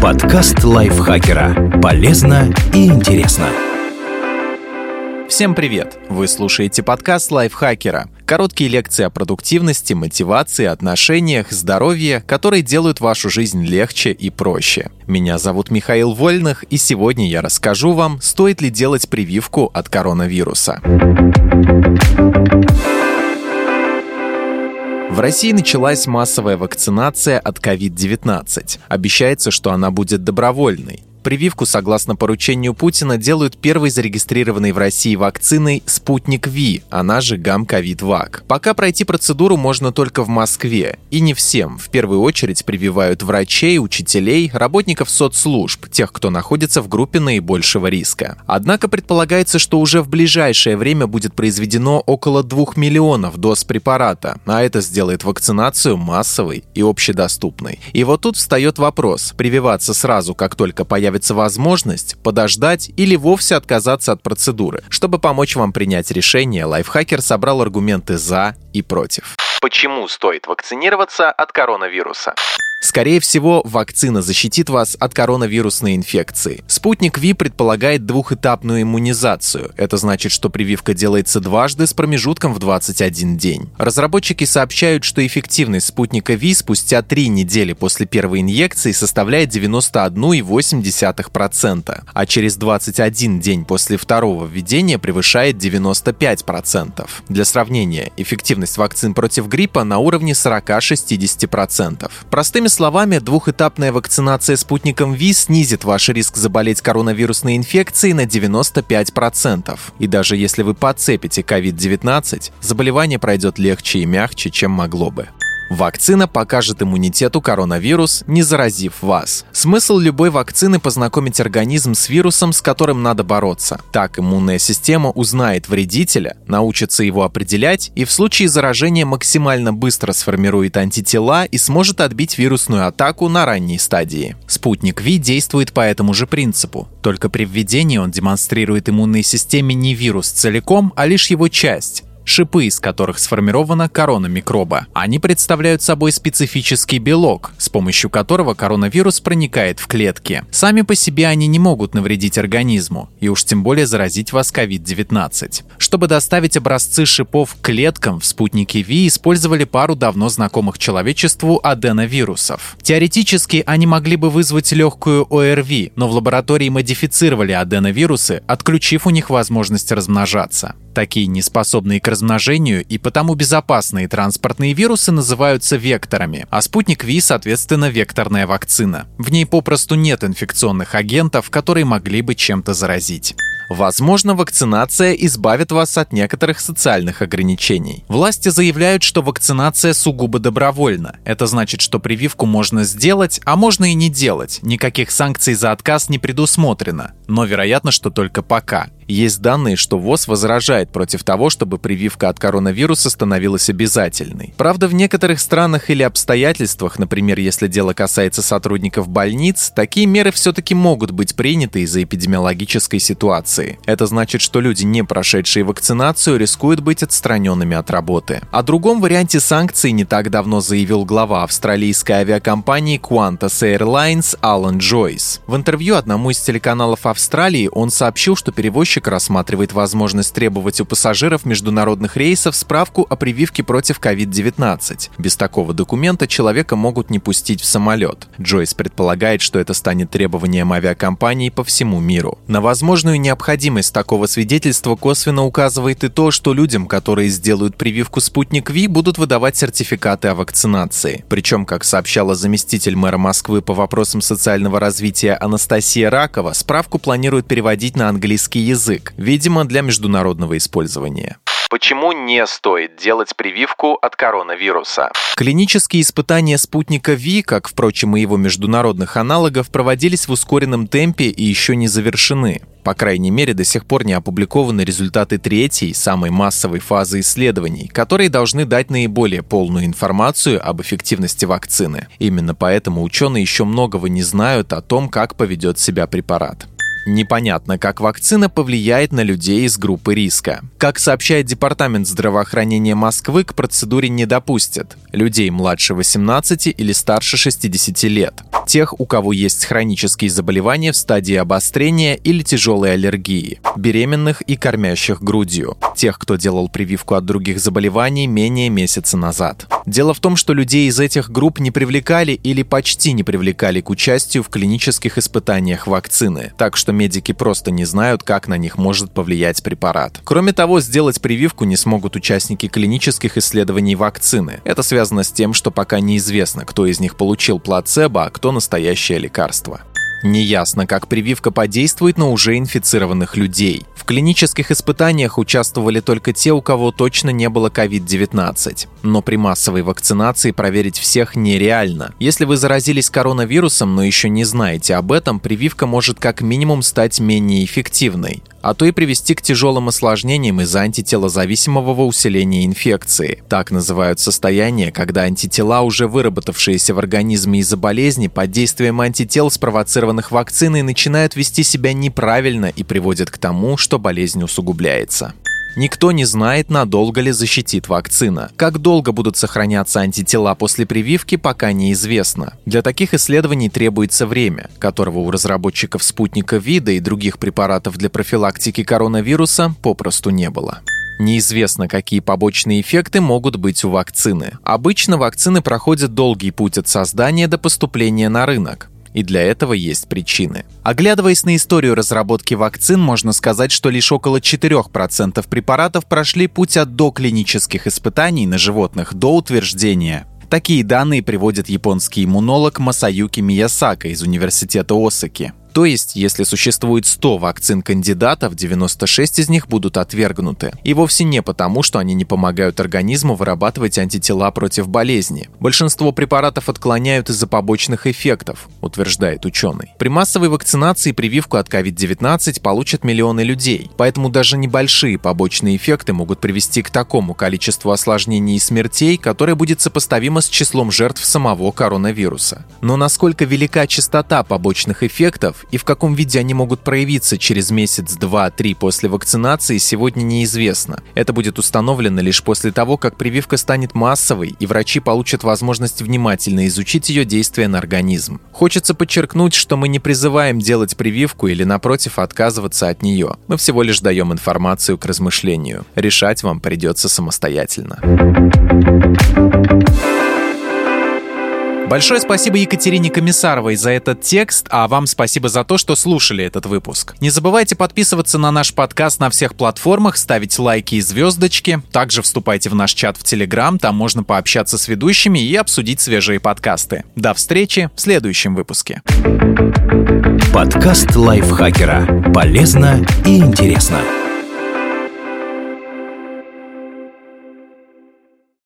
Подкаст лайфхакера. Полезно и интересно. Всем привет! Вы слушаете подкаст лайфхакера. Короткие лекции о продуктивности, мотивации, отношениях, здоровье, которые делают вашу жизнь легче и проще. Меня зовут Михаил Вольных, и сегодня я расскажу вам, стоит ли делать прививку от коронавируса. В России началась массовая вакцинация от COVID-19. Обещается, что она будет добровольной. Прививку, согласно поручению Путина, делают первой зарегистрированной в России вакциной «Спутник Ви», она же Гамковид-Вак. Пока пройти процедуру можно только в Москве. И не всем. В первую очередь прививают врачей, учителей, работников соцслужб, тех, кто находится в группе наибольшего риска. Однако предполагается, что уже в ближайшее время будет произведено около 2 миллионов доз препарата, а это сделает вакцинацию массовой и общедоступной. И вот тут встает вопрос, прививаться сразу, как только появится появится возможность подождать или вовсе отказаться от процедуры. Чтобы помочь вам принять решение, лайфхакер собрал аргументы «за» и «против». Почему стоит вакцинироваться от коронавируса? Скорее всего, вакцина защитит вас от коронавирусной инфекции. Спутник Ви предполагает двухэтапную иммунизацию. Это значит, что прививка делается дважды с промежутком в 21 день. Разработчики сообщают, что эффективность спутника Ви спустя три недели после первой инъекции составляет 91,8%, а через 21 день после второго введения превышает 95%. Для сравнения, эффективность вакцин против гриппа на уровне 40-60%. Простыми Другими словами, двухэтапная вакцинация спутником ВИ снизит ваш риск заболеть коронавирусной инфекцией на 95%. И даже если вы подцепите COVID-19, заболевание пройдет легче и мягче, чем могло бы. Вакцина покажет иммунитету коронавирус, не заразив вас. Смысл любой вакцины познакомить организм с вирусом, с которым надо бороться. Так иммунная система узнает вредителя, научится его определять и в случае заражения максимально быстро сформирует антитела и сможет отбить вирусную атаку на ранней стадии. Спутник Ви действует по этому же принципу. Только при введении он демонстрирует иммунной системе не вирус целиком, а лишь его часть шипы из которых сформирована корона микроба. Они представляют собой специфический белок, с помощью которого коронавирус проникает в клетки. Сами по себе они не могут навредить организму, и уж тем более заразить вас COVID-19. Чтобы доставить образцы шипов к клеткам, в спутнике Ви использовали пару давно знакомых человечеству аденовирусов. Теоретически они могли бы вызвать легкую ОРВИ, но в лаборатории модифицировали аденовирусы, отключив у них возможность размножаться. Такие неспособные к размножению и потому безопасные транспортные вирусы называются векторами, а спутник Ви, соответственно, векторная вакцина. В ней попросту нет инфекционных агентов, которые могли бы чем-то заразить. Возможно, вакцинация избавит вас от некоторых социальных ограничений. Власти заявляют, что вакцинация сугубо добровольна. Это значит, что прививку можно сделать, а можно и не делать. Никаких санкций за отказ не предусмотрено. Но вероятно, что только пока. Есть данные, что ВОЗ возражает против того, чтобы прививка от коронавируса становилась обязательной. Правда, в некоторых странах или обстоятельствах, например, если дело касается сотрудников больниц, такие меры все-таки могут быть приняты из-за эпидемиологической ситуации. Это значит, что люди, не прошедшие вакцинацию, рискуют быть отстраненными от работы. О другом варианте санкций не так давно заявил глава австралийской авиакомпании Qantas Airlines Алан Джойс. В интервью одному из телеканалов Австралии он сообщил, что перевозчик перевозчик рассматривает возможность требовать у пассажиров международных рейсов справку о прививке против COVID-19. Без такого документа человека могут не пустить в самолет. Джойс предполагает, что это станет требованием авиакомпаний по всему миру. На возможную необходимость такого свидетельства косвенно указывает и то, что людям, которые сделают прививку «Спутник Ви», будут выдавать сертификаты о вакцинации. Причем, как сообщала заместитель мэра Москвы по вопросам социального развития Анастасия Ракова, справку планируют переводить на английский язык язык, видимо, для международного использования. Почему не стоит делать прививку от коронавируса? Клинические испытания спутника Ви, как, впрочем, и его международных аналогов, проводились в ускоренном темпе и еще не завершены. По крайней мере, до сих пор не опубликованы результаты третьей, самой массовой фазы исследований, которые должны дать наиболее полную информацию об эффективности вакцины. Именно поэтому ученые еще многого не знают о том, как поведет себя препарат. Непонятно, как вакцина повлияет на людей из группы риска. Как сообщает Департамент здравоохранения Москвы, к процедуре не допустят людей младше 18 или старше 60 лет. тех, у кого есть хронические заболевания в стадии обострения или тяжелой аллергии, беременных и кормящих грудью, тех, кто делал прививку от других заболеваний менее месяца назад. Дело в том, что людей из этих групп не привлекали или почти не привлекали к участию в клинических испытаниях вакцины, так что медики просто не знают, как на них может повлиять препарат. Кроме того, сделать прививку не смогут участники клинических исследований вакцины. Это связано с тем, что пока неизвестно, кто из них получил плацебо, а кто настоящее лекарство. Неясно, как прививка подействует на уже инфицированных людей. В клинических испытаниях участвовали только те, у кого точно не было COVID-19. Но при массовой вакцинации проверить всех нереально. Если вы заразились коронавирусом, но еще не знаете об этом, прививка может как минимум стать менее эффективной а то и привести к тяжелым осложнениям из-за антителозависимого усиления инфекции. Так называют состояние, когда антитела, уже выработавшиеся в организме из-за болезни, под действием антител, спровоцированных вакциной, начинают вести себя неправильно и приводят к тому, что болезнь усугубляется. Никто не знает, надолго ли защитит вакцина. Как долго будут сохраняться антитела после прививки, пока неизвестно. Для таких исследований требуется время, которого у разработчиков спутника ВИДа и других препаратов для профилактики коронавируса попросту не было. Неизвестно, какие побочные эффекты могут быть у вакцины. Обычно вакцины проходят долгий путь от создания до поступления на рынок. И для этого есть причины. Оглядываясь на историю разработки вакцин, можно сказать, что лишь около 4% препаратов прошли путь от доклинических испытаний на животных до утверждения. Такие данные приводит японский иммунолог Масаюки Миясака из университета Осаки. То есть, если существует 100 вакцин-кандидатов, 96 из них будут отвергнуты. И вовсе не потому, что они не помогают организму вырабатывать антитела против болезни. Большинство препаратов отклоняют из-за побочных эффектов, утверждает ученый. При массовой вакцинации прививку от COVID-19 получат миллионы людей, поэтому даже небольшие побочные эффекты могут привести к такому количеству осложнений и смертей, которое будет сопоставимо с числом жертв самого коронавируса. Но насколько велика частота побочных эффектов и в каком виде они могут проявиться через месяц, два, три после вакцинации, сегодня неизвестно. Это будет установлено лишь после того, как прививка станет массовой, и врачи получат возможность внимательно изучить ее действие на организм. Хочется подчеркнуть, что мы не призываем делать прививку или, напротив, отказываться от нее. Мы всего лишь даем информацию к размышлению. Решать вам придется самостоятельно. Большое спасибо Екатерине Комиссаровой за этот текст, а вам спасибо за то, что слушали этот выпуск. Не забывайте подписываться на наш подкаст на всех платформах, ставить лайки и звездочки. Также вступайте в наш чат в Телеграм, там можно пообщаться с ведущими и обсудить свежие подкасты. До встречи в следующем выпуске. Подкаст лайфхакера. Полезно и интересно.